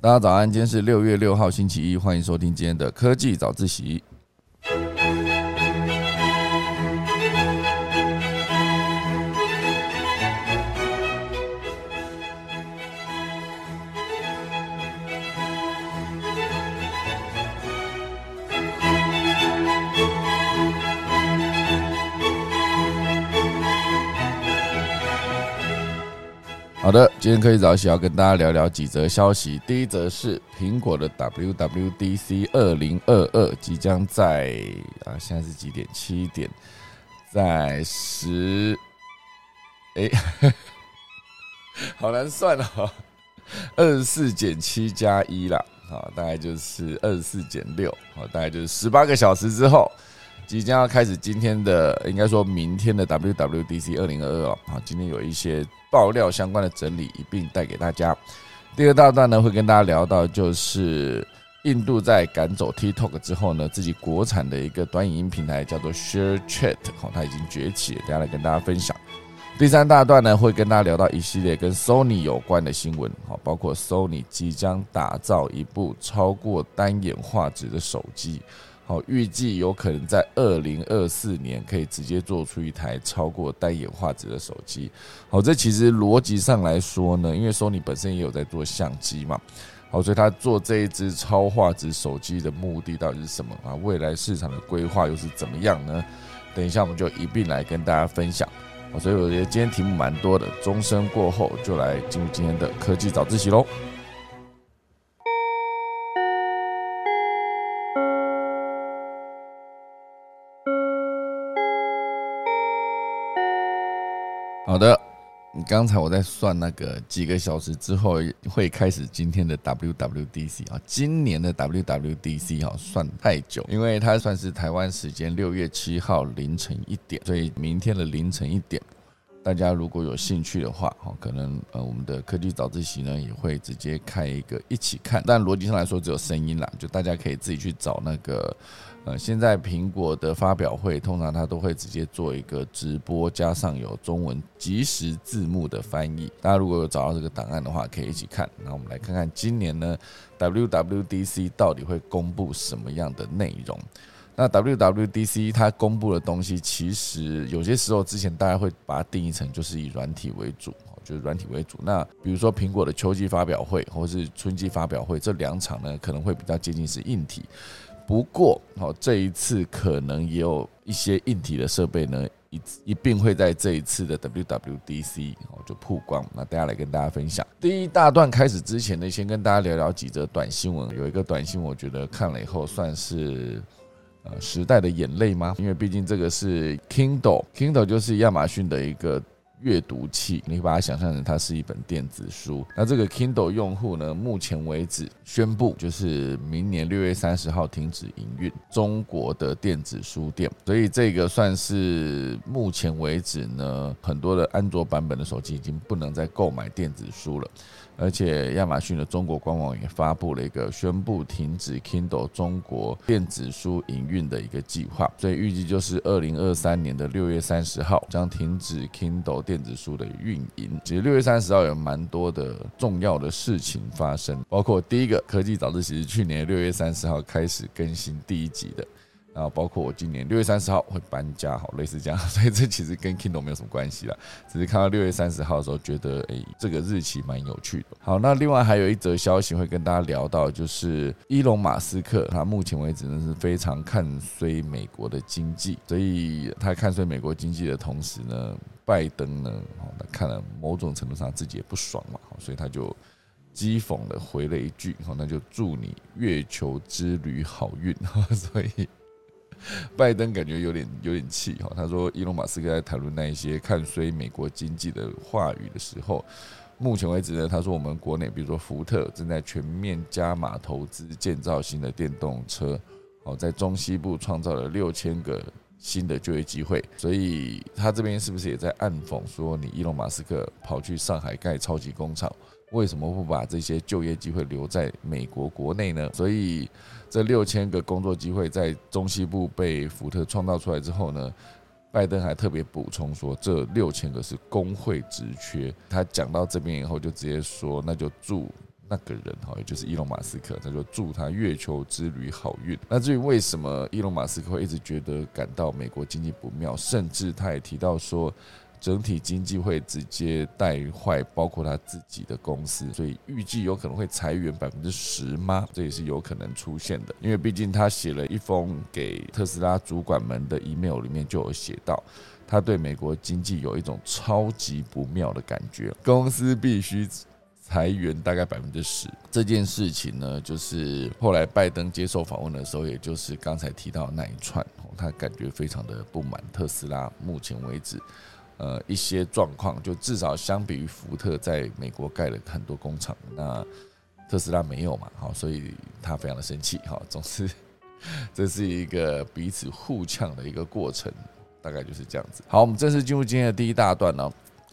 大家早安，今天是六月六号星期一，欢迎收听今天的科技早自习。好的，今天科技早起要跟大家聊聊几则消息。第一则是苹果的 WWDC 二零二二即将在啊，现在是几点？七点，在十，哎，好难算哦，二十四减七加一啦，好，大概就是二十四减六，好，大概就是十八个小时之后。即将要开始今天的，应该说明天的 WWDC 二零二二啊，好，今天有一些爆料相关的整理一并带给大家。第二大段呢，会跟大家聊到就是印度在赶走 TikTok 之后呢，自己国产的一个短影音平台叫做 Share Chat，好，它已经崛起，等下来跟大家分享。第三大段呢，会跟大家聊到一系列跟 Sony 有关的新闻，好，包括 Sony 即将打造一部超过单眼画质的手机。好，预计有可能在二零二四年可以直接做出一台超过单眼画质的手机。好，这其实逻辑上来说呢，因为索尼本身也有在做相机嘛，好，所以他做这一支超画质手机的目的到底是什么啊？未来市场的规划又是怎么样呢？等一下我们就一并来跟大家分享。好，所以我觉得今天题目蛮多的，钟声过后就来进入今天的科技早自习喽。好的，你刚才我在算那个几个小时之后会开始今天的 WWDC 啊，今年的 WWDC 哈，算太久，因为它算是台湾时间六月七号凌晨一点，所以明天的凌晨一点，大家如果有兴趣的话，哈，可能呃我们的科技早自习呢也会直接开一个一起看，但逻辑上来说只有声音啦，就大家可以自己去找那个。呃，现在苹果的发表会通常它都会直接做一个直播，加上有中文即时字幕的翻译。大家如果有找到这个档案的话，可以一起看。那我们来看看今年呢，WWDC 到底会公布什么样的内容？那 WWDC 它公布的东西，其实有些时候之前大家会把它定义成就是以软体为主，就是软体为主。那比如说苹果的秋季发表会或是春季发表会这两场呢，可能会比较接近是硬体。不过，好，这一次可能也有一些硬体的设备呢，一一并会在这一次的 WWDC 哦就曝光。那大家来跟大家分享。第一大段开始之前呢，先跟大家聊聊几则短新闻。有一个短新闻，我觉得看了以后算是呃时代的眼泪吗？因为毕竟这个是 Kindle，Kindle 就是亚马逊的一个。阅读器，你把它想象成它是一本电子书。那这个 Kindle 用户呢，目前为止宣布就是明年六月三十号停止营运中国的电子书店，所以这个算是目前为止呢，很多的安卓版本的手机已经不能再购买电子书了。而且亚马逊的中国官网也发布了一个宣布停止 Kindle 中国电子书营运的一个计划，所以预计就是二零二三年的六月三十号将停止 Kindle 电子书的运营。其实六月三十号有蛮多的重要的事情发生，包括第一个科技早自习是去年六月三十号开始更新第一集的。然后包括我今年六月三十号会搬家，好类似这样，所以这其实跟 Kindle 没有什么关系了，只是看到六月三十号的时候觉得，哎，这个日期蛮有趣的。好，那另外还有一则消息会跟大家聊到，就是伊隆马斯克，他目前为止呢是非常看衰美国的经济，所以他看衰美国经济的同时呢，拜登呢，哦，他看了某种程度上自己也不爽嘛，所以他就讥讽的回了一句，好，那就祝你月球之旅好运，所以。拜登感觉有点有点气哈，他说伊隆马斯克在谈论那一些看衰美国经济的话语的时候，目前为止呢，他说我们国内比如说福特正在全面加码投资建造新的电动车，好在中西部创造了六千个新的就业机会，所以他这边是不是也在暗讽说你伊隆马斯克跑去上海盖超级工厂？为什么不把这些就业机会留在美国国内呢？所以这六千个工作机会在中西部被福特创造出来之后呢，拜登还特别补充说，这六千个是工会职缺。他讲到这边以后，就直接说，那就祝那个人哈，也就是伊隆马斯克，他就祝他月球之旅好运。那至于为什么伊隆马斯克会一直觉得感到美国经济不妙，甚至他也提到说。整体经济会直接带坏，包括他自己的公司，所以预计有可能会裁员百分之十吗？这也是有可能出现的，因为毕竟他写了一封给特斯拉主管们的 email，里面就有写到，他对美国经济有一种超级不妙的感觉，公司必须裁员大概百分之十。这件事情呢，就是后来拜登接受访问的时候，也就是刚才提到那一串，他感觉非常的不满特斯拉，目前为止。呃，一些状况，就至少相比于福特在美国盖了很多工厂，那特斯拉没有嘛，好，所以他非常的生气，哈，总之 这是一个彼此互呛的一个过程，大概就是这样子。好，我们正式进入今天的第一大段呢，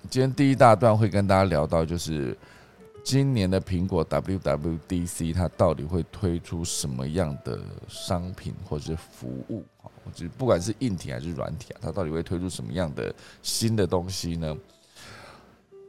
今天第一大段会跟大家聊到就是。今年的苹果 WWDC，它到底会推出什么样的商品或者是服务？啊，就不管是硬体还是软体啊，它到底会推出什么样的新的东西呢？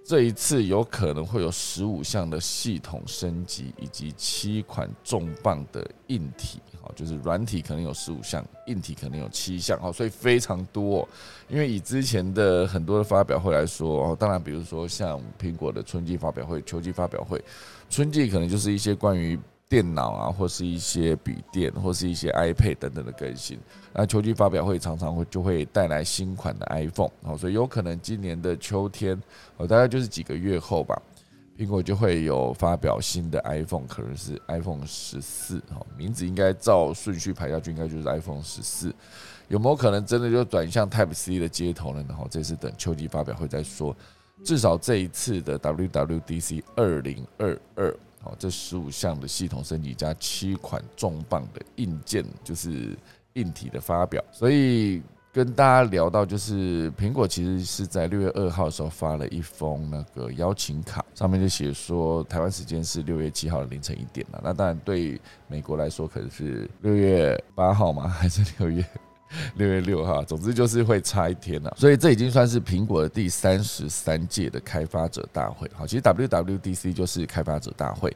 这一次有可能会有十五项的系统升级，以及七款重磅的硬体，好，就是软体可能有十五项，硬体可能有七项，好，所以非常多。因为以之前的很多的发表会来说，当然，比如说像苹果的春季发表会、秋季发表会，春季可能就是一些关于。电脑啊，或是一些笔电，或是一些 iPad 等等的更新。那秋季发表会常常会就会带来新款的 iPhone，好，所以有可能今年的秋天，哦，大概就是几个月后吧，苹果就会有发表新的 iPhone，可能是 iPhone 十四，哦，名字应该照顺序排下去，应该就是 iPhone 十四。有没有可能真的就转向 Type C 的接头呢？然后这次等秋季发表会再说。至少这一次的 WWDC 二零二二。哦，这十五项的系统升级加七款重磅的硬件，就是硬体的发表。所以跟大家聊到，就是苹果其实是在六月二号的时候发了一封那个邀请卡，上面就写说台湾时间是六月七号的凌晨一点了。那当然对美国来说可能是六月八号吗？还是六月？六月六号，总之就是会差一天了，所以这已经算是苹果的第三十三届的开发者大会。好，其实 WWDC 就是开发者大会。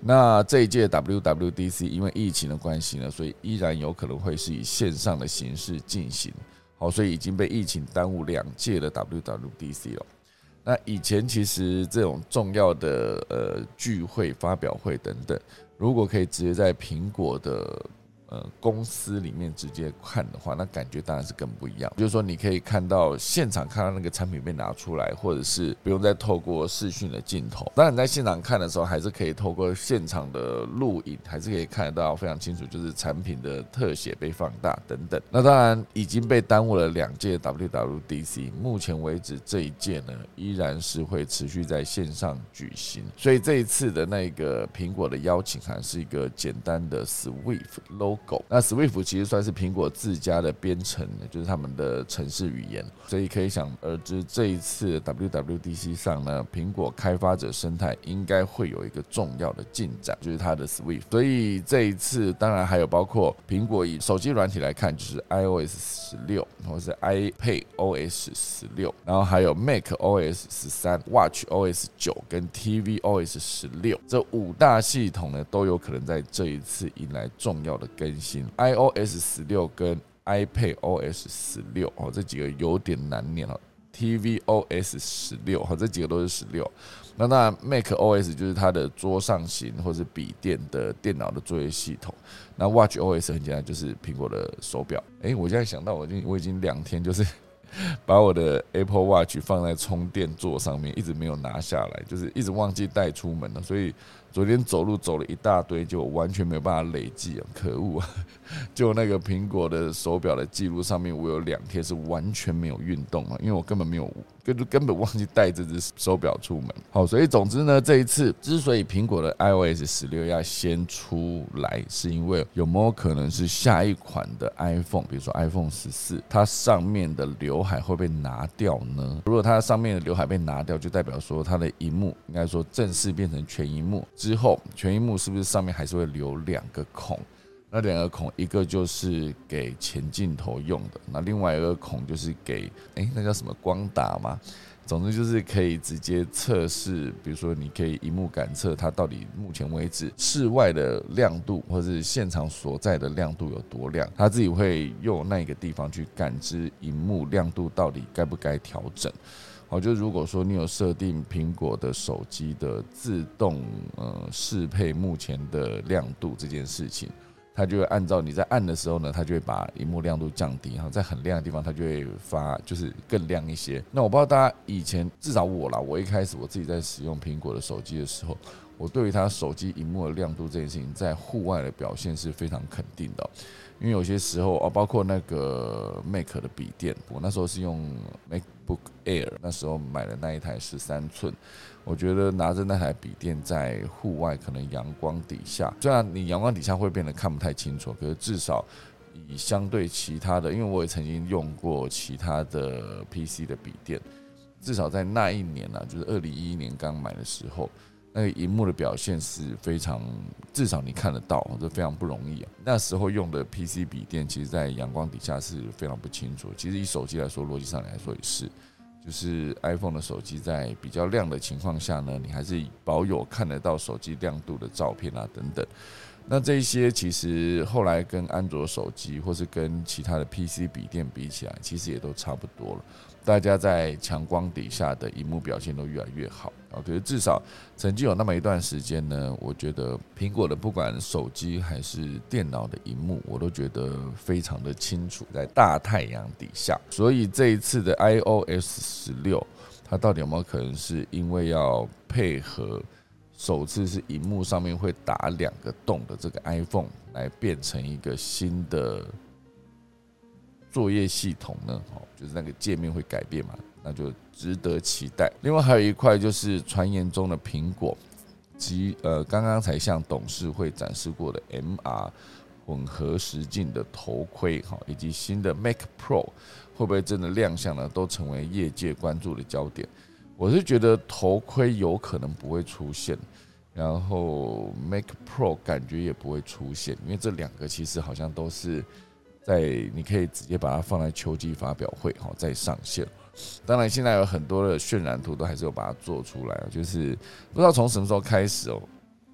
那这一届 WWDC 因为疫情的关系呢，所以依然有可能会是以线上的形式进行。好，所以已经被疫情耽误两届的 WWDC 了。那以前其实这种重要的呃聚会、发表会等等，如果可以直接在苹果的呃，公司里面直接看的话，那感觉当然是更不一样。就是说，你可以看到现场看到那个产品被拿出来，或者是不用再透过视讯的镜头。当然，在现场看的时候，还是可以透过现场的录影，还是可以看得到非常清楚，就是产品的特写被放大等等。那当然已经被耽误了两届 WWDC，目前为止这一届呢，依然是会持续在线上举行。所以这一次的那个苹果的邀请函是一个简单的 Swift logo。那 Swift 其实算是苹果自家的编程，就是他们的城市语言，所以可以想而知，这一次 WWDC 上呢，苹果开发者生态应该会有一个重要的进展，就是它的 Swift。所以这一次当然还有包括苹果以手机软体来看，就是 iOS 十六，或是 iPadOS 十六，然后还有 macOS 十三、WatchOS 九跟 tvOS 十六这五大系统呢，都有可能在这一次迎来重要的更。更新 iOS 十六跟 iPadOS 十六哦，这几个有点难念哦。tvOS 十六哈，这几个都是十六。那那 macOS 就是它的桌上型或者笔电的电脑的作业系统。那 WatchOS 很简单，就是苹果的手表。哎，我现在想到，我已经我已经两天就是 把我的 Apple Watch 放在充电座上面，一直没有拿下来，就是一直忘记带出门了，所以。昨天走路走了一大堆，就完全没有办法累计啊！可恶啊！就那个苹果的手表的记录上面，我有两天是完全没有运动啊，因为我根本没有。根根本忘记带这只手表出门。好，所以总之呢，这一次之所以苹果的 iOS 十六要先出来，是因为有没有可能是下一款的 iPhone，比如说 iPhone 十四，它上面的刘海会被拿掉呢？如果它上面的刘海被拿掉，就代表说它的荧幕应该说正式变成全荧幕之后，全荧幕是不是上面还是会留两个孔？那两个孔，一个就是给前镜头用的，那另外一个孔就是给，哎，那叫什么光达吗？总之就是可以直接测试，比如说你可以荧幕感测它到底目前为止室外的亮度，或是现场所在的亮度有多亮，它自己会用那个地方去感知荧幕亮度到底该不该调整。好，就如果说你有设定苹果的手机的自动呃适配目前的亮度这件事情，它就会按照你在按的时候呢，它就会把荧幕亮度降低，然后在很亮的地方它就会发就是更亮一些。那我不知道大家以前至少我啦，我一开始我自己在使用苹果的手机的时候，我对于它手机荧幕的亮度这件事情，在户外的表现是非常肯定的。因为有些时候哦，包括那个 Mac 的笔电，我那时候是用 MacBook Air，那时候买的那一台十三寸，我觉得拿着那台笔电在户外可能阳光底下，虽然你阳光底下会变得看不太清楚，可是至少以相对其他的，因为我也曾经用过其他的 PC 的笔电，至少在那一年呢，就是二零一一年刚买的时候。那个荧幕的表现是非常，至少你看得到，这非常不容易啊。那时候用的 PC 笔电，其实在阳光底下是非常不清楚。其实以手机来说，逻辑上来说也是，就是 iPhone 的手机在比较亮的情况下呢，你还是保有看得到手机亮度的照片啊等等。那这些其实后来跟安卓手机或是跟其他的 PC 笔电比起来，其实也都差不多了。大家在强光底下的荧幕表现都越来越好啊！可是至少曾经有那么一段时间呢，我觉得苹果的不管手机还是电脑的荧幕，我都觉得非常的清楚，在大太阳底下。所以这一次的 iOS 十六，它到底有没有可能是因为要配合首次是荧幕上面会打两个洞的这个 iPhone 来变成一个新的？作业系统呢？哦，就是那个界面会改变嘛，那就值得期待。另外还有一块就是传言中的苹果及呃刚刚才向董事会展示过的 MR 混合实境的头盔哈，以及新的 Mac Pro 会不会真的亮相呢？都成为业界关注的焦点。我是觉得头盔有可能不会出现，然后 Mac Pro 感觉也不会出现，因为这两个其实好像都是。在你可以直接把它放在秋季发表会哈再上线。当然，现在有很多的渲染图都还是有把它做出来就是不知道从什么时候开始哦，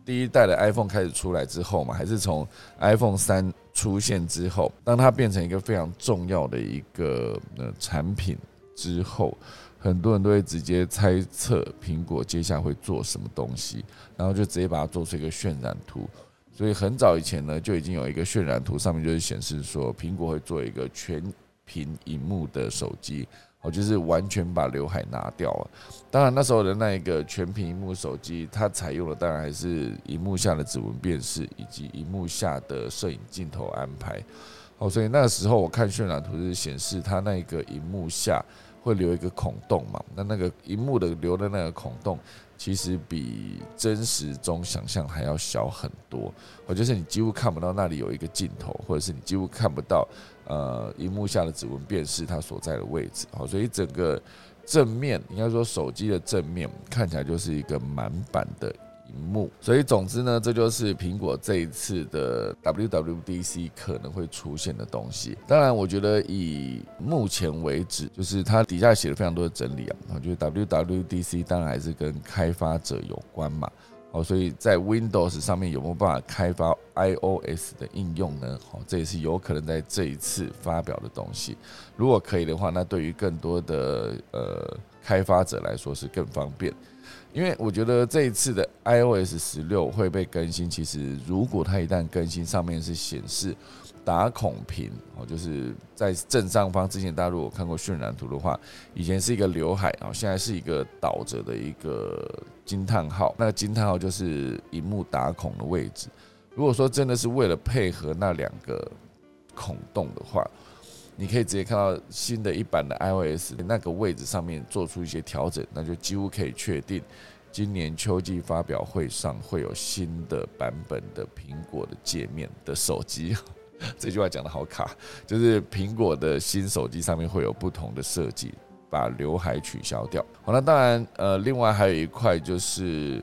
第一代的 iPhone 开始出来之后嘛，还是从 iPhone 三出现之后，当它变成一个非常重要的一个呃产品之后，很多人都会直接猜测苹果接下来会做什么东西，然后就直接把它做出一个渲染图。所以很早以前呢，就已经有一个渲染图，上面就是显示说，苹果会做一个全屏荧幕的手机，哦，就是完全把刘海拿掉了。当然那时候的那一个全屏荧幕手机，它采用的当然还是荧幕下的指纹辨识以及荧幕下的摄影镜头安排。哦，所以那个时候我看渲染图是显示它那个荧幕下会留一个孔洞嘛，那那个荧幕的留的那个孔洞。其实比真实中想象还要小很多，或就是你几乎看不到那里有一个镜头，或者是你几乎看不到呃荧幕下的指纹辨识它所在的位置。好，所以整个正面应该说手机的正面看起来就是一个满版的。荧幕，所以总之呢，这就是苹果这一次的 WWDC 可能会出现的东西。当然，我觉得以目前为止，就是它底下写了非常多的整理啊。我觉得 WWDC 当然还是跟开发者有关嘛。哦，所以在 Windows 上面有没有办法开发 iOS 的应用呢？哦，这也是有可能在这一次发表的东西。如果可以的话，那对于更多的呃开发者来说是更方便。因为我觉得这一次的 iOS 十六会被更新，其实如果它一旦更新，上面是显示打孔屏哦，就是在正上方。之前大家如果看过渲染图的话，以前是一个刘海啊，现在是一个倒着的一个惊叹号。那个惊叹号就是荧幕打孔的位置。如果说真的是为了配合那两个孔洞的话，你可以直接看到新的一版的 iOS 那个位置上面做出一些调整，那就几乎可以确定，今年秋季发表会上会有新的版本的苹果的界面的手机。这句话讲的好卡，就是苹果的新手机上面会有不同的设计，把刘海取消掉。好，那当然，呃，另外还有一块就是。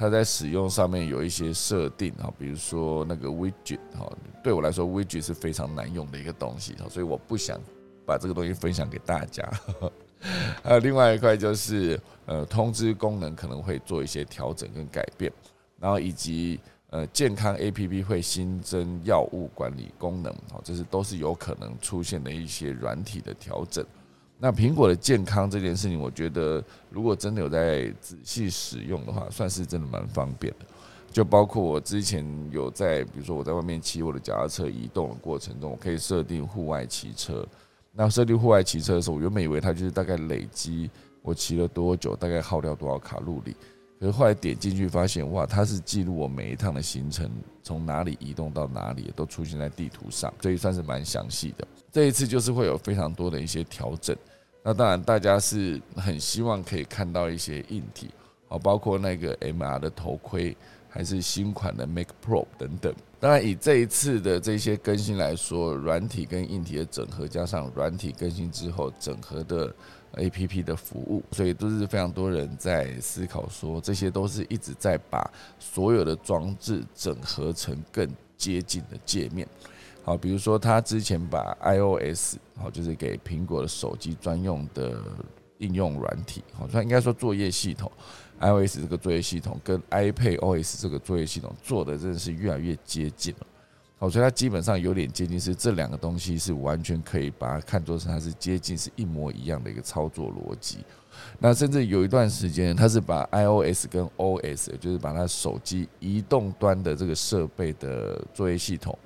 它在使用上面有一些设定哈，比如说那个 widget 哈，对我来说 widget 是非常难用的一个东西哈，所以我不想把这个东西分享给大家。还有另外一块就是呃通知功能可能会做一些调整跟改变，然后以及呃健康 A P P 会新增药物管理功能，好，这是都是有可能出现的一些软体的调整。那苹果的健康这件事情，我觉得如果真的有在仔细使用的话，算是真的蛮方便的。就包括我之前有在，比如说我在外面骑我的脚踏车移动的过程中，我可以设定户外骑车。那设定户外骑车的时候，我原本以为它就是大概累积我骑了多久，大概耗掉多少卡路里。可是后来点进去发现，哇，它是记录我每一趟的行程，从哪里移动到哪里，都出现在地图上，所以算是蛮详细的。这一次就是会有非常多的一些调整。那当然，大家是很希望可以看到一些硬体，哦，包括那个 MR 的头盔，还是新款的 Make Pro 等等。当然，以这一次的这些更新来说，软体跟硬体的整合，加上软体更新之后整合的 APP 的服务，所以都是非常多人在思考说，这些都是一直在把所有的装置整合成更接近的界面。好，比如说他之前把 iOS 好，就是给苹果的手机专用的应用软体，好，他应该说作业系统，iOS 这个作业系统跟 iPad OS 这个作业系统做的真的是越来越接近了。好，所以它基本上有点接近，是这两个东西是完全可以把它看作是它是接近是一模一样的一个操作逻辑。那甚至有一段时间，它是把 iOS 跟 OS，就是把它手机移动端的这个设备的作业系统。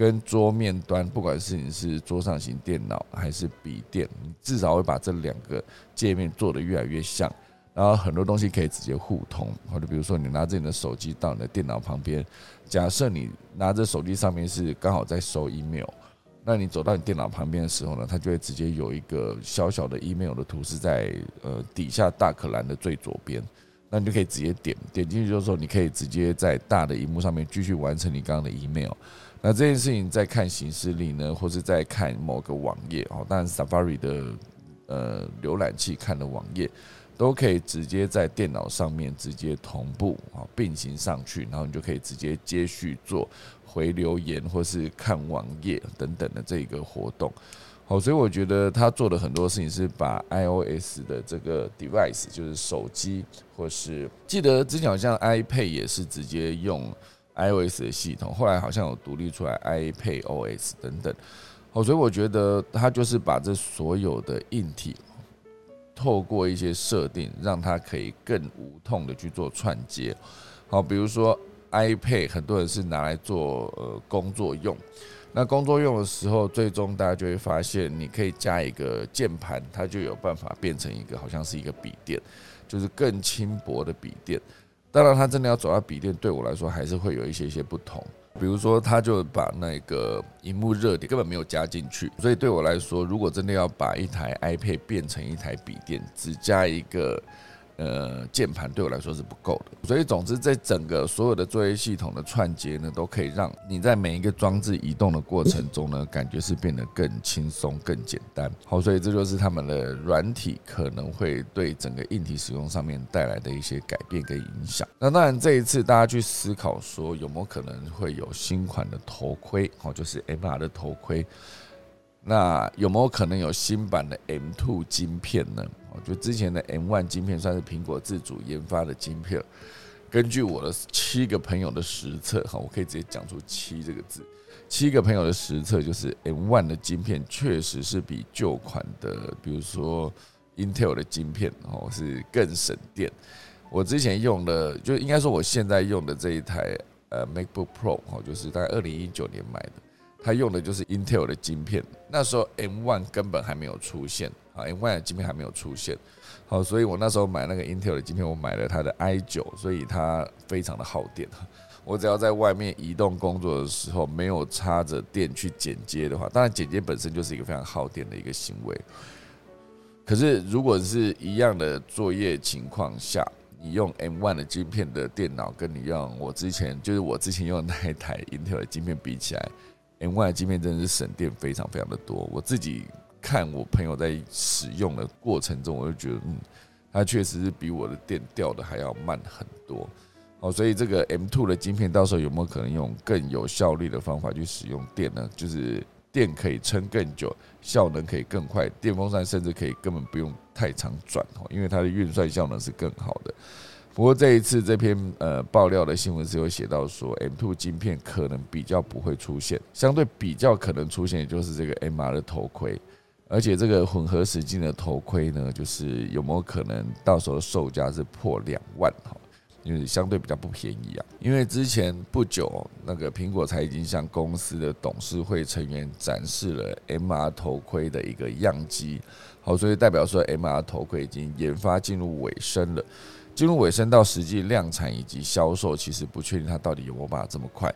跟桌面端，不管是你是桌上型电脑还是笔电，你至少会把这两个界面做得越来越像，然后很多东西可以直接互通。或者比如说，你拿着你的手机到你的电脑旁边，假设你拿着手机上面是刚好在收 email，那你走到你电脑旁边的时候呢，它就会直接有一个小小的 email 的图是在呃底下大可栏的最左边，那你就可以直接点点进去，就是说你可以直接在大的荧幕上面继续完成你刚刚的 email。那这件事情在看形式力呢，或是在看某个网页哦，当然 Safari 的呃浏览器看的网页，都可以直接在电脑上面直接同步啊并行上去，然后你就可以直接接续做回留言或是看网页等等的这一个活动。好，所以我觉得他做的很多事情是把 iOS 的这个 device，就是手机或是记得之前好像 iPad 也是直接用。iOS 的系统后来好像有独立出来 iPad OS 等等，好，所以我觉得它就是把这所有的硬体透过一些设定，让它可以更无痛的去做串接。好，比如说 iPad 很多人是拿来做呃工作用，那工作用的时候，最终大家就会发现，你可以加一个键盘，它就有办法变成一个好像是一个笔电，就是更轻薄的笔电。当然，他真的要走到笔电，对我来说还是会有一些些不同。比如说，他就把那个荧幕热点根本没有加进去，所以对我来说，如果真的要把一台 iPad 变成一台笔电，只加一个。呃，键盘对我来说是不够的，所以总之，在整个所有的作业系统的串接呢，都可以让你在每一个装置移动的过程中呢，感觉是变得更轻松、更简单。好，所以这就是他们的软体可能会对整个硬体使用上面带来的一些改变跟影响。那当然，这一次大家去思考说，有没有可能会有新款的头盔？好，就是 MR 的头盔。那有没有可能有新版的 M2 晶片呢？我觉得之前的 M1 晶片算是苹果自主研发的晶片。根据我的七个朋友的实测，哈，我可以直接讲出“七”这个字。七个朋友的实测就是 M1 的晶片确实是比旧款的，比如说 Intel 的晶片，哦，是更省电。我之前用的，就应该说我现在用的这一台呃 MacBook Pro，哦，就是大概二零一九年买的。它用的就是 Intel 的晶片，那时候 M1 根本还没有出现啊，M1 的晶片还没有出现，好，所以我那时候买那个 Intel 的晶片，我买了它的 i9，所以它非常的耗电。我只要在外面移动工作的时候，没有插着电去剪接的话，当然剪接本身就是一个非常耗电的一个行为。可是如果是一样的作业情况下，你用 M1 的晶片的电脑，跟你用我之前就是我之前用的那一台 Intel 的晶片比起来 M Y 的晶片真的是省电非常非常的多，我自己看我朋友在使用的过程中，我就觉得，嗯，它确实是比我的电掉的还要慢很多。哦，所以这个 M2 的晶片到时候有没有可能用更有效率的方法去使用电呢？就是电可以撑更久，效能可以更快，电风扇甚至可以根本不用太长转哦，因为它的运算效能是更好的。不过这一次这篇呃爆料的新闻是有写到说，M2 晶片可能比较不会出现，相对比较可能出现，也就是这个 MR 的头盔，而且这个混合实境的头盔呢，就是有没有可能到时候售价是破两万哈？因为相对比较不便宜啊。因为之前不久那个苹果才已经向公司的董事会成员展示了 MR 头盔的一个样机，好，所以代表说 MR 头盔已经研发进入尾声了。进入尾声到实际量产以及销售，其实不确定它到底有没有办法这么快。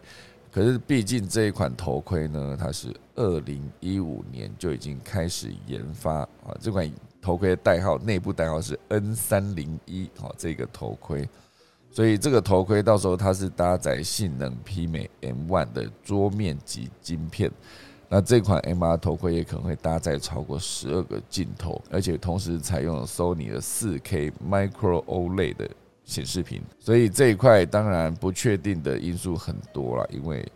可是毕竟这一款头盔呢，它是二零一五年就已经开始研发啊。这款头盔的代号内部代号是 N 三零一，好，这个头盔。所以这个头盔到时候它是搭载性能媲美 M One 的桌面级晶片。那这款 MR 头盔也可能会搭载超过十二个镜头，而且同时采用了 Sony 的 4K Micro OLED 的显示屏，所以这一块当然不确定的因素很多了，因为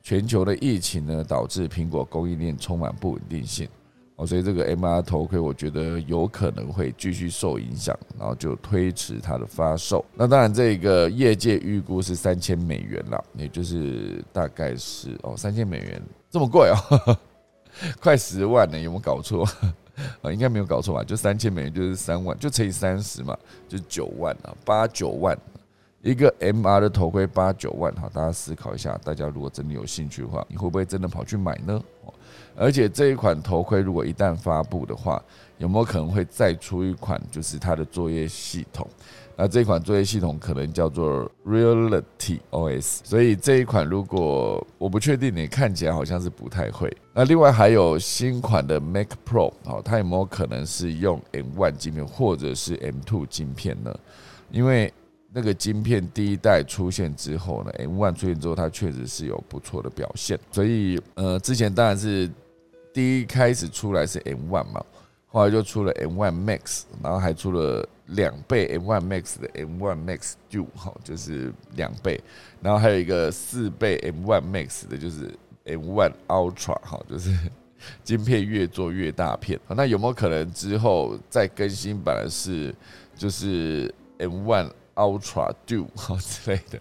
全球的疫情呢导致苹果供应链充满不稳定性哦，所以这个 MR 头盔我觉得有可能会继续受影响，然后就推迟它的发售。那当然这个业界预估是三千美元了，也就是大概是哦三千美元。这么贵哦，快十万呢？有没有搞错啊？应该没有搞错吧？就三千美元就是三万，就乘以三十嘛，就九万啊，八九万一个 MR 的头盔八九万，好，大家思考一下，大家如果真的有兴趣的话，你会不会真的跑去买呢？而且这一款头盔如果一旦发布的话，有没有可能会再出一款，就是它的作业系统？那这款作业系统可能叫做 Reality OS，所以这一款如果我不确定，你看起来好像是不太会。那另外还有新款的 Mac Pro，哦，它有没有可能是用 M1 晶片或者是 M2 晶片呢？因为那个晶片第一代出现之后呢，M1 出现之后，它确实是有不错的表现。所以呃，之前当然是第一开始出来是 M1 嘛，后来就出了 M1 Max，然后还出了。两倍 M1 Max 的 M1 Max Duo 哈，就是两倍，然后还有一个四倍 M1 Max 的，就是 M1 Ultra 哈，就是晶片越做越大片。那有没有可能之后再更新版的是就是 M1 Ultra Duo 哈之类的，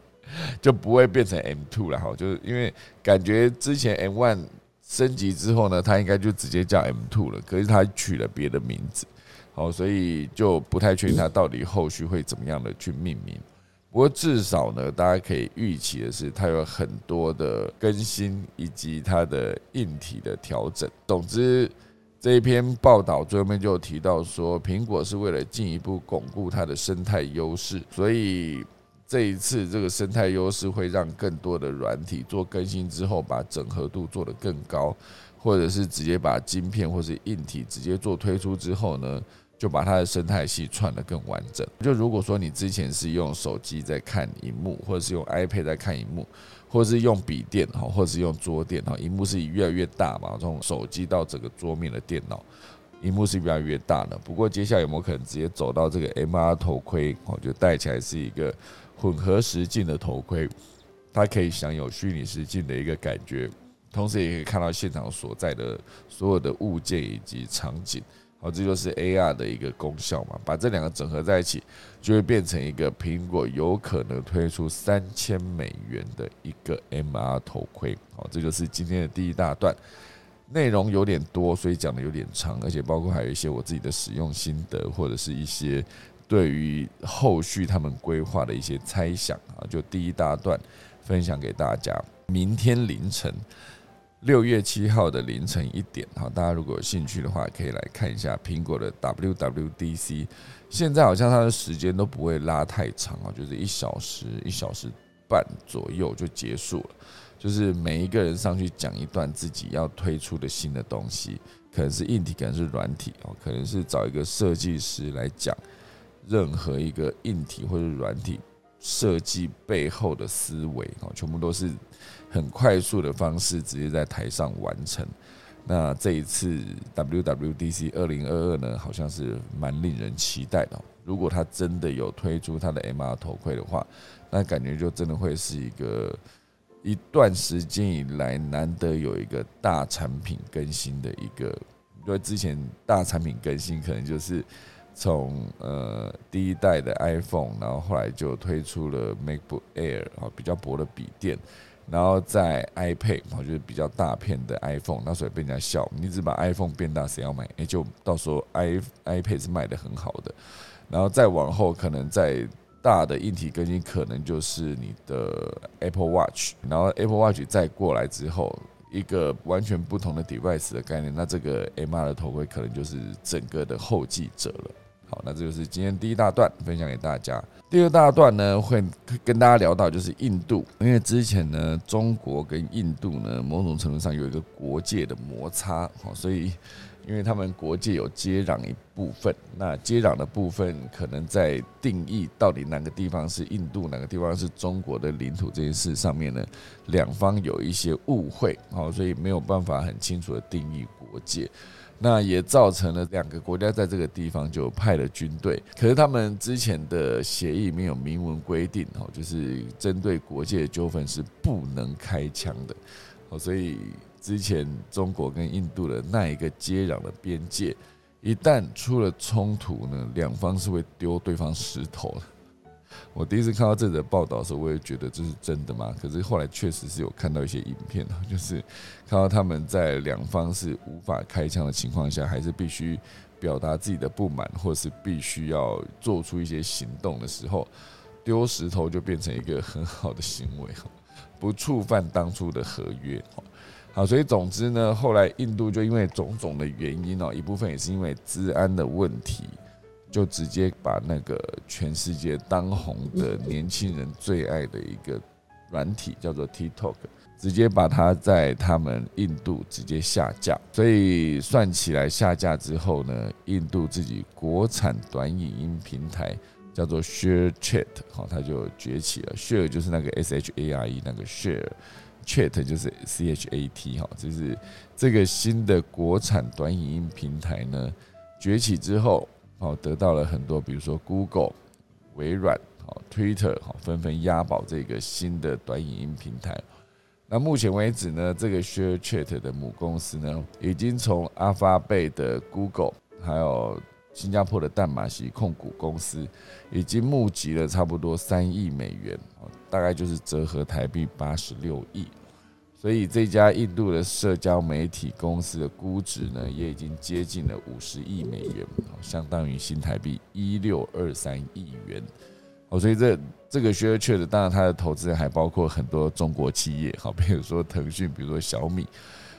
就不会变成 M2 了哈？就是因为感觉之前 M1 升级之后呢，它应该就直接叫 M two 了，可是它取了别的名字。好，所以就不太确定它到底后续会怎么样的去命名。不过至少呢，大家可以预期的是，它有很多的更新以及它的硬体的调整。总之，这一篇报道最后面就提到说，苹果是为了进一步巩固它的生态优势，所以这一次这个生态优势会让更多的软体做更新之后，把整合度做得更高，或者是直接把晶片或是硬体直接做推出之后呢？就把它的生态系串得更完整。就如果说你之前是用手机在看荧幕，或者是用 iPad 在看荧幕，或者是用笔电哈，或者是用桌垫哈，荧幕是越来越大嘛，从手机到整个桌面的电脑，荧幕是越来越大的。不过接下来有没有可能直接走到这个 MR 头盔？我觉得戴起来是一个混合实境的头盔，它可以享有虚拟实境的一个感觉，同时也可以看到现场所在的所有的物件以及场景。好，这就是 AR 的一个功效嘛，把这两个整合在一起，就会变成一个苹果有可能推出三千美元的一个 MR 头盔。好，这就是今天的第一大段，内容有点多，所以讲的有点长，而且包括还有一些我自己的使用心得，或者是一些对于后续他们规划的一些猜想啊，就第一大段分享给大家。明天凌晨。六月七号的凌晨一点，好，大家如果有兴趣的话，可以来看一下苹果的 WWDC。现在好像它的时间都不会拉太长啊，就是一小时、一小时半左右就结束了。就是每一个人上去讲一段自己要推出的新的东西，可能是硬体，可能是软体哦，可能是找一个设计师来讲任何一个硬体或者软体设计背后的思维哦，全部都是。很快速的方式直接在台上完成。那这一次 WWDC 二零二二呢，好像是蛮令人期待的。如果他真的有推出他的 MR 头盔的话，那感觉就真的会是一个一段时间以来难得有一个大产品更新的一个，因为之前大产品更新可能就是从呃第一代的 iPhone，然后后来就推出了 MacBook Air 啊比较薄的笔电。然后在 iPad，我就是比较大片的 iPhone，那时候被人家笑，你只把 iPhone 变大，谁要买？哎，就到时候 i iPad 是卖的很好的。然后再往后，可能在大的硬体更新，可能就是你的 Apple Watch。然后 Apple Watch 再过来之后，一个完全不同的 device 的概念，那这个 MR 的头盔可能就是整个的后继者了。好，那这就是今天第一大段分享给大家。第二大段呢，会跟大家聊到就是印度，因为之前呢，中国跟印度呢，某种程度上有一个国界的摩擦，好，所以因为他们国界有接壤一部分，那接壤的部分可能在定义到底哪个地方是印度，哪个地方是中国的领土这件事上面呢，两方有一些误会，好，所以没有办法很清楚的定义国界。那也造成了两个国家在这个地方就派了军队，可是他们之前的协议没有明文规定，哦，就是针对国界纠纷是不能开枪的，哦，所以之前中国跟印度的那一个接壤的边界，一旦出了冲突呢，两方是会丢对方石头的。我第一次看到这则报道的时候，我也觉得这是真的吗？可是后来确实是有看到一些影片就是看到他们在两方是无法开枪的情况下，还是必须表达自己的不满，或是必须要做出一些行动的时候，丢石头就变成一个很好的行为不触犯当初的合约好，所以总之呢，后来印度就因为种种的原因哦，一部分也是因为治安的问题。就直接把那个全世界当红的年轻人最爱的一个软体叫做 TikTok，直接把它在他们印度直接下架。所以算起来下架之后呢，印度自己国产短影音平台叫做 Share Chat，好，它就崛起了。Share 就是那个 S H A R E 那个 Share，Chat 就是 C H A T，哈，就是这个新的国产短影音平台呢崛起之后。好，得到了很多，比如说 Google、微软、好 Twitter，好纷纷押宝这个新的短影音平台。那目前为止呢，这个 Share Chat 的母公司呢，已经从阿发贝的 Google，还有新加坡的淡马锡控股公司，已经募集了差不多三亿美元，大概就是折合台币八十六亿。所以这家印度的社交媒体公司的估值呢，也已经接近了五十亿美元，相当于新台币一六二三亿元。所以这这个 Share Chat 当然它的投资人还包括很多中国企业，好，比如说腾讯，比如说小米。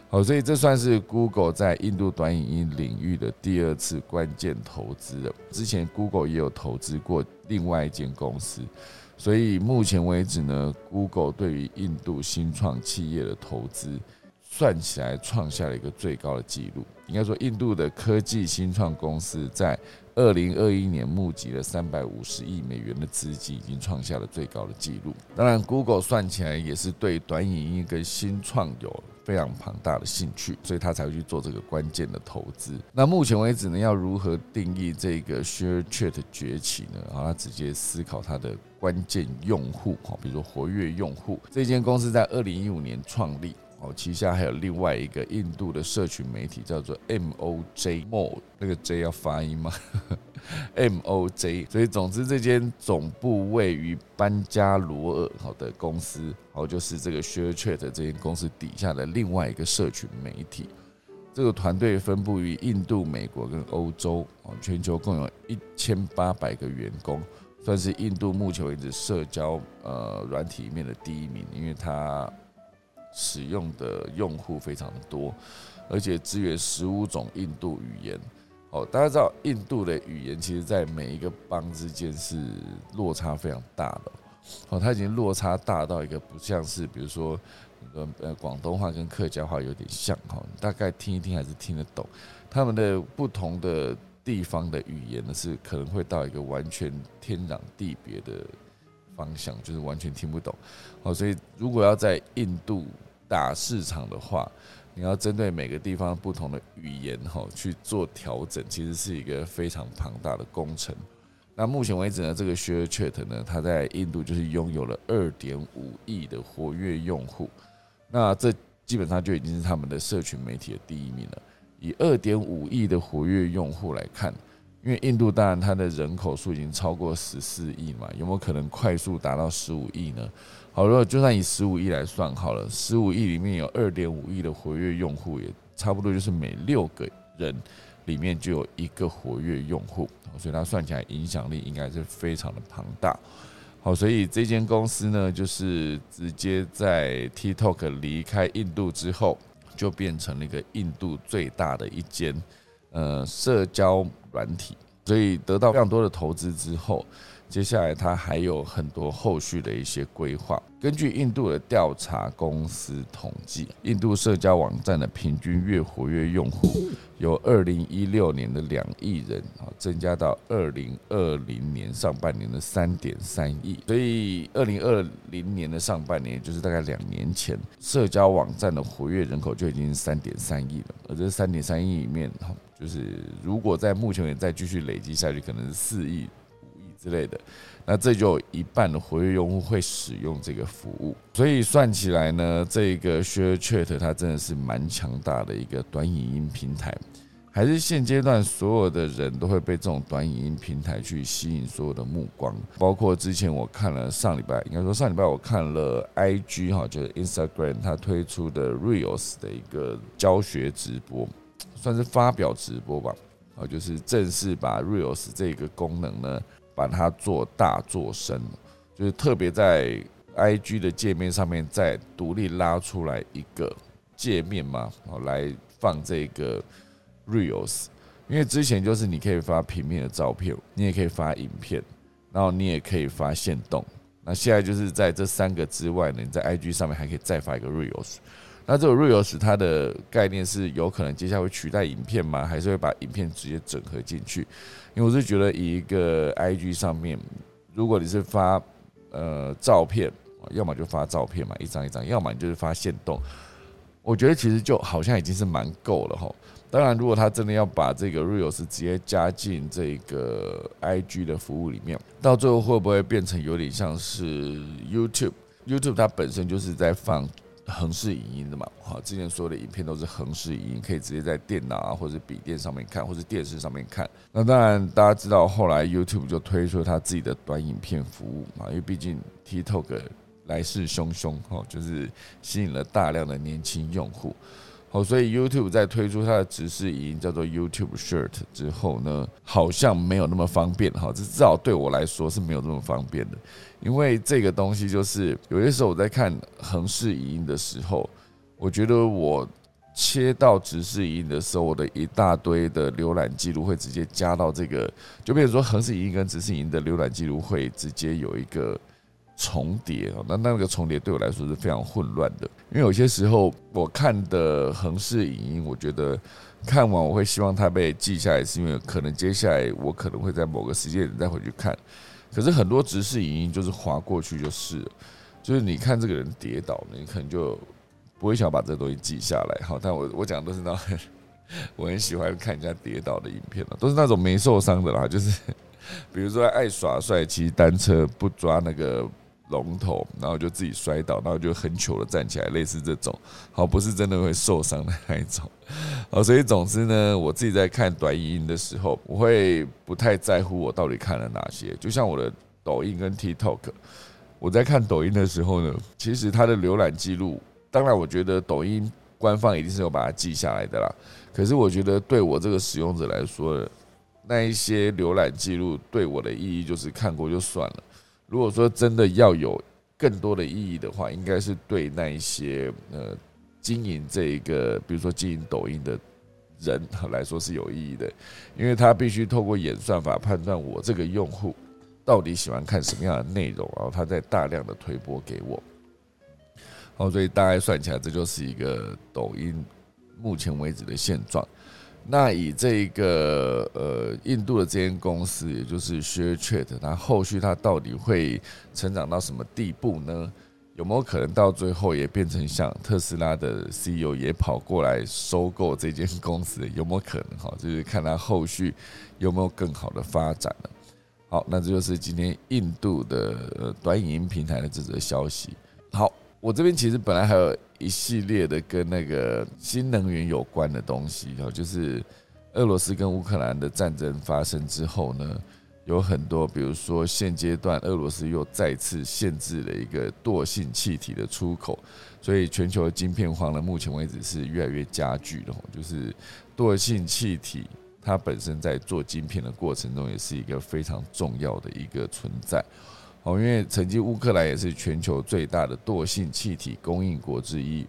好，所以这算是 Google 在印度短影音领域的第二次关键投资了。之前 Google 也有投资过另外一间公司。所以目前为止呢，Google 对于印度新创企业的投资，算起来创下了一个最高的纪录。应该说，印度的科技新创公司在二零二一年募集了三百五十亿美元的资金，已经创下了最高的纪录。当然，Google 算起来也是对短影音跟新创有。非常庞大的兴趣，所以他才会去做这个关键的投资。那目前为止呢，要如何定义这个 Share Chat 崛起呢？好他直接思考它的关键用户，哈，比如说活跃用户。这间公司在二零一五年创立。哦，旗下还有另外一个印度的社群媒体，叫做 MOJ，Mo 那个 J 要发音吗？MOJ，所以总之这间总部位于班加罗尔好的公司，哦就是这个 ShareChat 这间公司底下的另外一个社群媒体。这个团队分布于印度、美国跟欧洲，哦，全球共有一千八百个员工，算是印度目前为止社交呃软体里面的第一名，因为它。使用的用户非常多，而且支援十五种印度语言。哦，大家知道印度的语言其实，在每一个邦之间是落差非常大的。哦，它已经落差大到一个不像是，比如说，呃呃，广东话跟客家话有点像哈，大概听一听还是听得懂。他们的不同的地方的语言呢，是可能会到一个完全天壤地别的方向，就是完全听不懂。哦，所以如果要在印度，打市场的话，你要针对每个地方不同的语言哈去做调整，其实是一个非常庞大的工程。那目前为止呢，这个 ShareChat 呢，它在印度就是拥有了二点五亿的活跃用户，那这基本上就已经是他们的社群媒体的第一名了。以二点五亿的活跃用户来看，因为印度当然它的人口数已经超过十四亿嘛，有没有可能快速达到十五亿呢？好，如果就算以十五亿来算好了，十五亿里面有二点五亿的活跃用户，也差不多就是每六个人。里面就有一个活跃用户，所以它算起来影响力应该是非常的庞大。好，所以这间公司呢，就是直接在 TikTok 离开印度之后，就变成了一个印度最大的一间呃社交软体，所以得到非常多的投资之后。接下来，它还有很多后续的一些规划。根据印度的调查公司统计，印度社交网站的平均月活跃用户由二零一六年的两亿人啊，增加到二零二零年上半年的三点三亿。所以，二零二零年的上半年，就是大概两年前，社交网站的活跃人口就已经是三点三亿了。而这三点三亿里面，就是如果在目前也再继续累积下去，可能是四亿。之类的，那这就一半的活跃用户会使用这个服务，所以算起来呢，这个 ShareChat 它真的是蛮强大的一个短影音平台，还是现阶段所有的人都会被这种短影音平台去吸引所有的目光，包括之前我看了上礼拜，应该说上礼拜我看了 IG 哈，就是 Instagram 它推出的 Reels 的一个教学直播，算是发表直播吧，啊，就是正式把 Reels 这个功能呢。把它做大做深，就是特别在 I G 的界面上面再独立拉出来一个界面嘛，哦，来放这个 Reels，因为之前就是你可以发平面的照片，你也可以发影片，然后你也可以发现动，那现在就是在这三个之外呢，你在 I G 上面还可以再发一个 Reels。那这个 Reels 它的概念是有可能接下来会取代影片吗？还是会把影片直接整合进去？因为我是觉得以一个 IG 上面，如果你是发呃照片，要么就发照片嘛，一张一张；要么你就是发现动。我觉得其实就好像已经是蛮够了哈。当然，如果他真的要把这个 Reels 直接加进这个 IG 的服务里面，到最后会不会变成有点像是 YouTube？YouTube 它本身就是在放。横式影音的嘛，好，之前所有的影片都是横式影音，可以直接在电脑啊或者笔电上面看，或者电视上面看。那当然，大家知道后来 YouTube 就推出他自己的短影片服务嘛，因为毕竟 TikTok 来势汹汹，哈，就是吸引了大量的年轻用户。哦，所以 YouTube 在推出它的直视影音叫做 YouTube Shirt 之后呢，好像没有那么方便，哈，这至少对我来说是没有那么方便的。因为这个东西就是有些时候我在看横式影音的时候，我觉得我切到直视影音的时候，我的一大堆的浏览记录会直接加到这个，就比如说横式影音跟直视影音的浏览记录会直接有一个。重叠啊，那那个重叠对我来说是非常混乱的，因为有些时候我看的横式影音，我觉得看完我会希望它被记下来，是因为可能接下来我可能会在某个时间点再回去看。可是很多直视影音就是划过去就是，就是你看这个人跌倒，你可能就不会想把这个东西记下来。好，但我我讲都是那种 我很喜欢看人家跌倒的影片了，都是那种没受伤的啦，就是比如说爱耍帅骑单车不抓那个。龙头，然后就自己摔倒，然后就很糗的站起来，类似这种，好，不是真的会受伤的那一种，好，所以总之呢，我自己在看短影音的时候，我会不太在乎我到底看了哪些，就像我的抖音跟 TikTok，我在看抖音的时候呢，其实它的浏览记录，当然我觉得抖音官方一定是有把它记下来的啦，可是我觉得对我这个使用者来说，那一些浏览记录对我的意义就是看过就算了。如果说真的要有更多的意义的话，应该是对那一些呃经营这一个，比如说经营抖音的人来说是有意义的，因为他必须透过演算法判断我这个用户到底喜欢看什么样的内容，然后他在大量的推播给我。好，所以大概算起来，这就是一个抖音目前为止的现状。那以这个呃印度的这间公司，也就是 ShareChat，它后续它到底会成长到什么地步呢？有没有可能到最后也变成像特斯拉的 CEO 也跑过来收购这间公司？有没有可能哈？就是看它后续有没有更好的发展了？好，那这就是今天印度的短影音平台的这则消息。好，我这边其实本来还有一系列的跟那个新能源有关的东西，哦，就是俄罗斯跟乌克兰的战争发生之后呢。有很多，比如说现阶段俄罗斯又再次限制了一个惰性气体的出口，所以全球的晶片荒呢，目前为止是越来越加剧的。就是惰性气体它本身在做晶片的过程中，也是一个非常重要的一个存在。哦，因为曾经乌克兰也是全球最大的惰性气体供应国之一，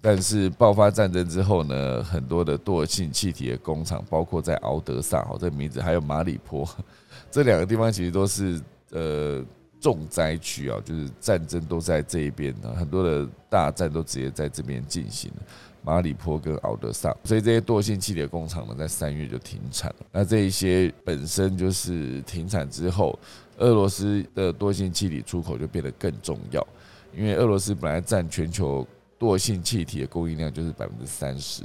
但是爆发战争之后呢，很多的惰性气体的工厂，包括在敖德萨，哦，这名字还有马里坡。这两个地方其实都是呃重灾区啊，就是战争都在这一边呢，很多的大战都直接在这边进行。马里坡跟敖德萨，所以这些惰性气体的工厂呢，在三月就停产了。那这一些本身就是停产之后，俄罗斯的惰性气体出口就变得更重要，因为俄罗斯本来占全球惰性气体的供应量就是百分之三十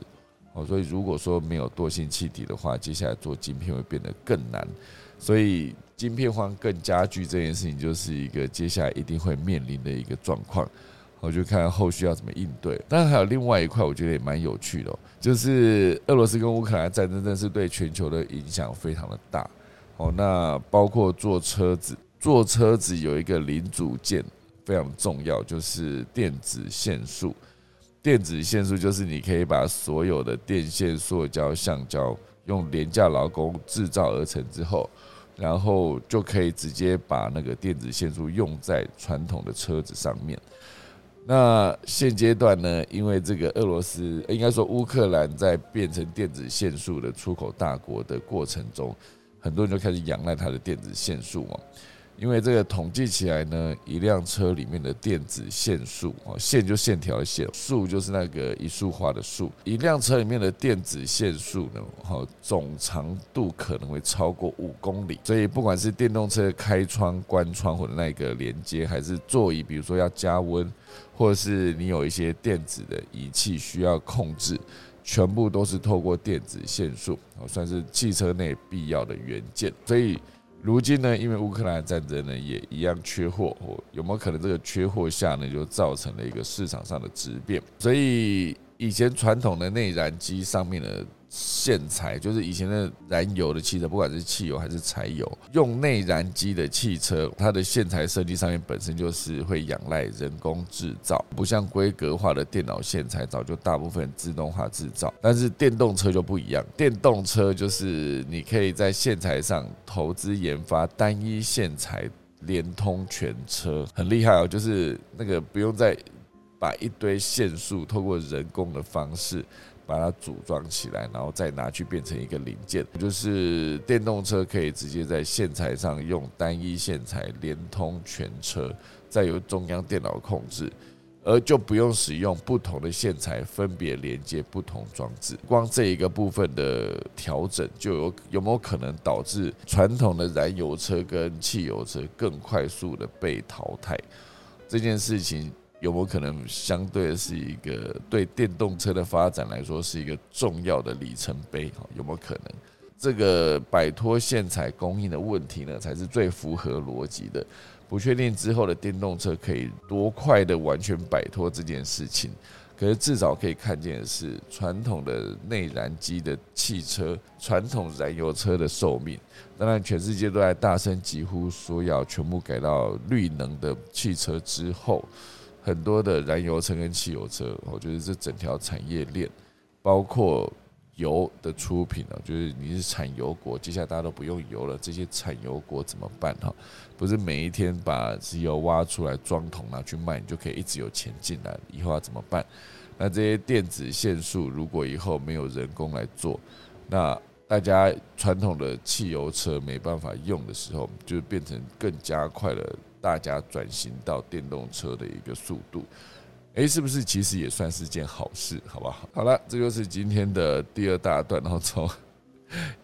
哦，所以如果说没有惰性气体的话，接下来做晶片会变得更难。所以晶片荒更加剧这件事情，就是一个接下来一定会面临的一个状况。我就看后续要怎么应对。当然还有另外一块，我觉得也蛮有趣的，就是俄罗斯跟乌克兰战争，真是对全球的影响非常的大。哦，那包括坐车子，坐车子有一个零组件非常重要，就是电子线束。电子线束就是你可以把所有的电线、塑胶、橡胶用廉价劳工制造而成之后。然后就可以直接把那个电子线束用在传统的车子上面。那现阶段呢，因为这个俄罗斯应该说乌克兰在变成电子线束的出口大国的过程中，很多人就开始仰赖它的电子线束嘛。因为这个统计起来呢，一辆车里面的电子线束啊，线就线条的线，束就是那个一束花的束。一辆车里面的电子线束呢，哈，总长度可能会超过五公里。所以不管是电动车开窗、关窗或者那个连接，还是座椅，比如说要加温，或者是你有一些电子的仪器需要控制，全部都是透过电子线束，算是汽车内必要的元件。所以。如今呢，因为乌克兰战争呢，也一样缺货，有没有可能这个缺货下呢，就造成了一个市场上的质变？所以以前传统的内燃机上面的。线材就是以前的燃油的汽车，不管是汽油还是柴油，用内燃机的汽车，它的线材设计上面本身就是会仰赖人工制造，不像规格化的电脑线材，早就大部分自动化制造。但是电动车就不一样，电动车就是你可以在线材上投资研发单一线材，连通全车，很厉害哦。就是那个不用再把一堆线束透过人工的方式。把它组装起来，然后再拿去变成一个零件，就是电动车可以直接在线材上用单一线材连通全车，再由中央电脑控制，而就不用使用不同的线材分别连接不同装置。光这一个部分的调整，就有有没有可能导致传统的燃油车跟汽油车更快速的被淘汰？这件事情。有没有可能相对是一个对电动车的发展来说是一个重要的里程碑？哈，有没有可能这个摆脱线材供应的问题呢，才是最符合逻辑的？不确定之后的电动车可以多快的完全摆脱这件事情，可是至少可以看见的是，传统的内燃机的汽车、传统燃油车的寿命，当然全世界都在大声疾呼说要全部改到绿能的汽车之后。很多的燃油车跟汽油车，我觉得这整条产业链，包括油的出品啊，就是你是产油国，接下来大家都不用油了，这些产油国怎么办哈？不是每一天把石油挖出来装桶拿去卖，你就可以一直有钱进来，以后要怎么办？那这些电子线束如果以后没有人工来做，那大家传统的汽油车没办法用的时候，就变成更加快了。大家转型到电动车的一个速度，诶，是不是其实也算是件好事？好不好？好了，这就是今天的第二大段，然后从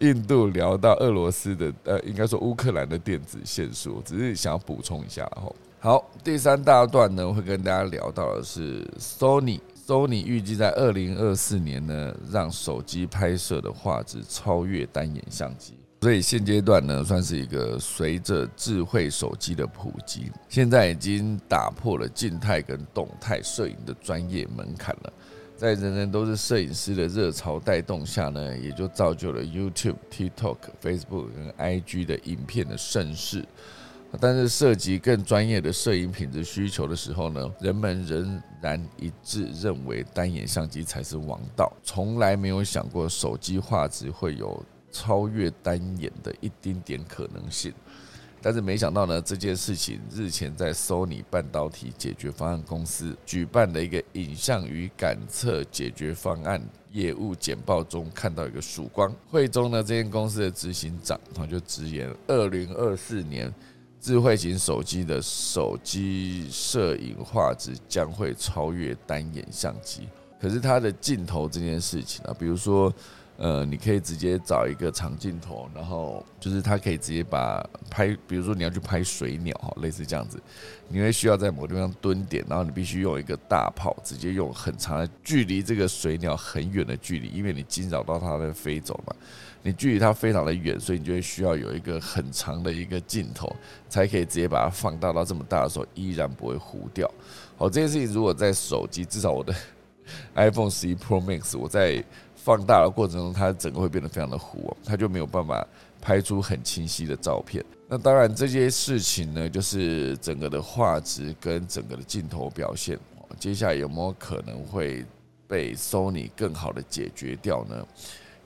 印度聊到俄罗斯的，呃，应该说乌克兰的电子线束，只是想要补充一下。后好，第三大段呢，会跟大家聊到的是 Sony，Sony 预计在二零二四年呢，让手机拍摄的画质超越单眼相机。所以现阶段呢，算是一个随着智慧手机的普及，现在已经打破了静态跟动态摄影的专业门槛了。在人人都是摄影师的热潮带动下呢，也就造就了 YouTube、TikTok、Facebook 跟 IG 的影片的盛世。但是涉及更专业的摄影品质需求的时候呢，人们仍然一致认为单眼相机才是王道，从来没有想过手机画质会有超越单眼的一丁点可能性。但是没想到呢，这件事情日前在 Sony 半导体解决方案公司举办的一个影像与感测解决方案业务简报中看到一个曙光。会中呢，这间公司的执行长他就直言，二零二四年智慧型手机的手机摄影画质将会超越单眼相机。可是它的镜头这件事情啊，比如说。呃，你可以直接找一个长镜头，然后就是它可以直接把拍，比如说你要去拍水鸟哈，类似这样子，你会需要在某个地方蹲点，然后你必须用一个大炮，直接用很长的距离这个水鸟很远的距离，因为你惊扰到它在飞走嘛，你距离它非常的远，所以你就会需要有一个很长的一个镜头，才可以直接把它放大到这么大的时候依然不会糊掉。好，这件事情如果在手机，至少我的 iPhone 十一 Pro Max，我在放大的过程中，它整个会变得非常的糊，它就没有办法拍出很清晰的照片。那当然，这些事情呢，就是整个的画质跟整个的镜头表现，接下来有没有可能会被 Sony 更好的解决掉呢？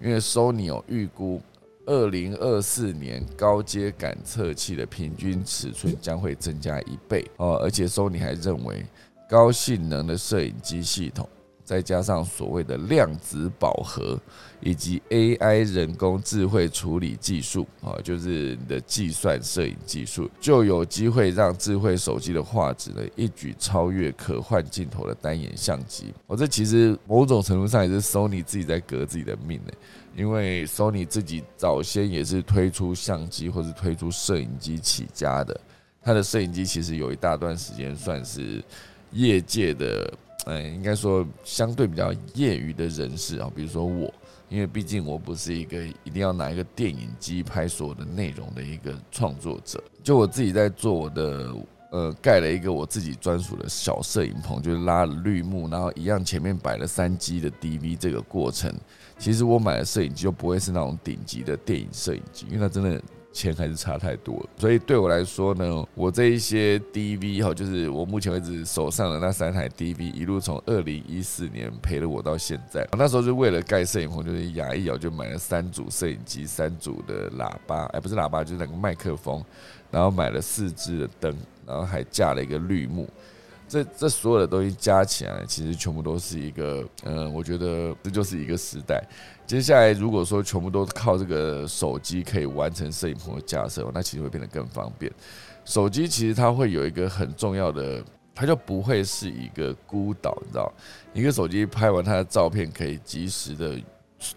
因为 Sony 有预估，二零二四年高阶感测器的平均尺寸将会增加一倍哦，而且 Sony 还认为，高性能的摄影机系统。再加上所谓的量子饱和以及 AI 人工智慧处理技术啊，就是你的计算摄影技术，就有机会让智慧手机的画质呢一举超越可换镜头的单眼相机。我这其实某种程度上也是 Sony 自己在革自己的命呢，因为 Sony 自己早先也是推出相机或是推出摄影机起家的，它的摄影机其实有一大段时间算是业界的。嗯，应该说相对比较业余的人士啊，比如说我，因为毕竟我不是一个一定要拿一个电影机拍所有的内容的一个创作者。就我自己在做我的，呃，盖了一个我自己专属的小摄影棚，就是拉了绿幕，然后一样前面摆了三 G 的 DV。这个过程，其实我买的摄影机就不会是那种顶级的电影摄影机，因为它真的。钱还是差太多，所以对我来说呢，我这一些 DV 哈，就是我目前为止手上的那三台 DV，一路从二零一四年陪了我到现在。那时候就为了盖摄影棚，就是牙一咬就买了三组摄影机、三组的喇叭，哎，不是喇叭，就是那个麦克风，然后买了四支的灯，然后还架了一个绿幕。这这所有的东西加起来，其实全部都是一个，嗯，我觉得这就是一个时代。接下来，如果说全部都靠这个手机可以完成摄影棚的架设，那其实会变得更方便。手机其实它会有一个很重要的，它就不会是一个孤岛，你知道，一个手机拍完它的照片，可以及时的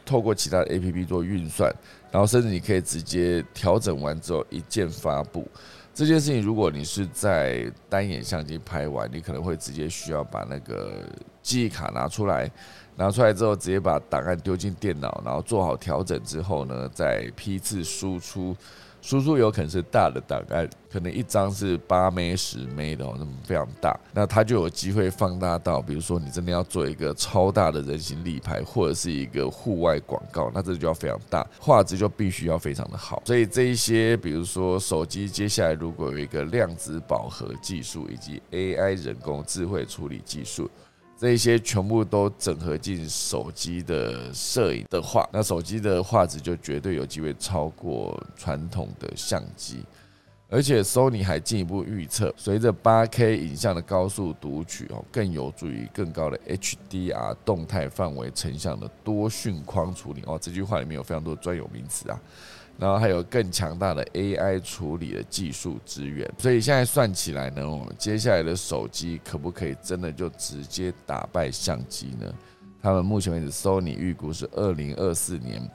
透过其他的 A P P 做运算，然后甚至你可以直接调整完之后一键发布。这件事情，如果你是在单眼相机拍完，你可能会直接需要把那个记忆卡拿出来。拿出来之后，直接把档案丢进电脑，然后做好调整之后呢，再批次输出。输出有可能是大的档案，可能一张是八枚、十枚的哦，那么非常大。那它就有机会放大到，比如说你真的要做一个超大的人形立牌，或者是一个户外广告，那这就要非常大，画质就必须要非常的好。所以这一些，比如说手机接下来如果有一个量子饱和技术以及 AI 人工智慧处理技术。这些全部都整合进手机的摄影的话，那手机的画质就绝对有机会超过传统的相机。而且，Sony 还进一步预测，随着 8K 影像的高速读取哦，更有助于更高的 HDR 动态范围成像的多讯框处理哦。这句话里面有非常多专有名词啊。然后还有更强大的 AI 处理的技术资源，所以现在算起来呢，我们接下来的手机可不可以真的就直接打败相机呢？他们目前为止，Sony 预估是二零二四年，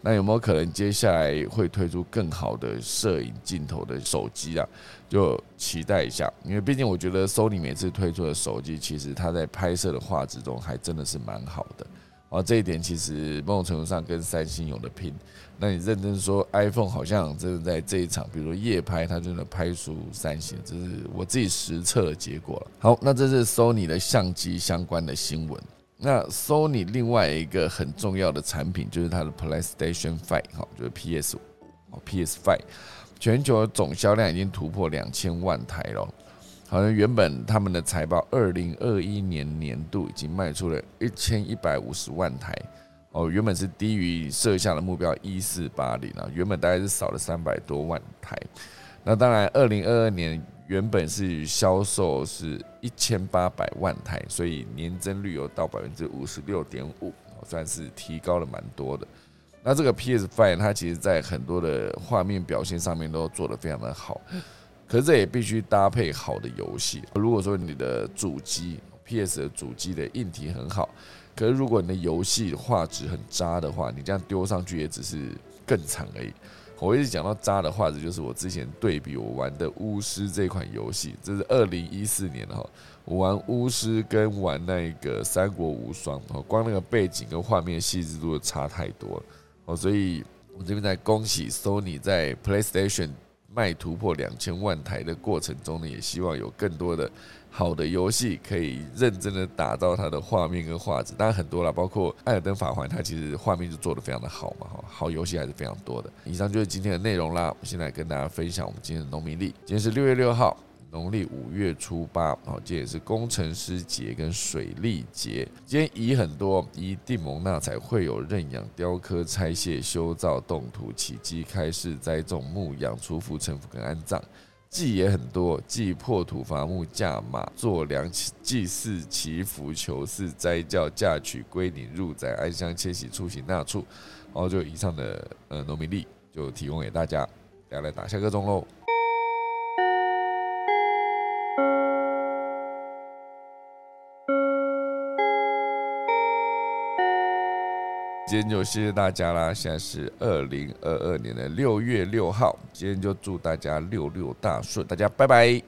那有没有可能接下来会推出更好的摄影镜头的手机啊？就期待一下，因为毕竟我觉得 Sony 每次推出的手机，其实它在拍摄的画质中还真的是蛮好的。哦，这一点其实某种程度上跟三星有的拼。那你认真说，iPhone 好像真的在这一场，比如说夜拍，它真的拍输三星，这是我自己实测的结果了。好，那这是 Sony 的相机相关的新闻。那 Sony 另外一个很重要的产品就是它的 PlayStation Five，哈，就是 PS 哦 PS Five，全球总销量已经突破两千万台了。好像原本他们的财报，二零二一年年度已经卖出了一千一百五十万台。哦，原本是低于设下的目标一四八零啊，原本大概是少了三百多万台。那当然，二零二二年原本是销售是一千八百万台，所以年增率有到百分之五十六点五，算是提高了蛮多的。那这个 PS Five 它其实在很多的画面表现上面都做得非常的好，可是这也必须搭配好的游戏。如果说你的主机 PS 的主机的硬体很好。可是，如果你的游戏画质很渣的话，你这样丢上去也只是更惨而已。我一直讲到渣的画质，就是我之前对比我玩的《巫师》这款游戏，这是二零一四年的哈，我玩《巫师》跟玩那个《三国无双》，哦，光那个背景跟画面细致度差太多了哦，所以我这边在恭喜 Sony 在 PlayStation 卖突破两千万台的过程中呢，也希望有更多的。好的游戏可以认真的打造它的画面跟画质，当然很多了，包括《艾尔登法环》，它其实画面就做得非常的好嘛，哈，好游戏还是非常多的。以上就是今天的内容啦，我们现在跟大家分享我们今天的农民历。今天是六月六号，农历五月初八，好，今天也是工程师节跟水利节。今天以很多以定蒙纳才会有认养、雕刻、拆卸、修造、动土、起基、开市、栽种、牧养、出伏、成福跟安葬。祭也很多，祭破土伐木、驾马、做粮、祭祀、祈福、求嗣、斋教、嫁娶、归宁、入宅、安乡、迁徙、出行、纳畜，然后就以上的呃农民历就提供给大家，大家来打下个钟喽。今天就谢谢大家啦！现在是二零二二年的六月六号，今天就祝大家六六大顺，大家拜拜。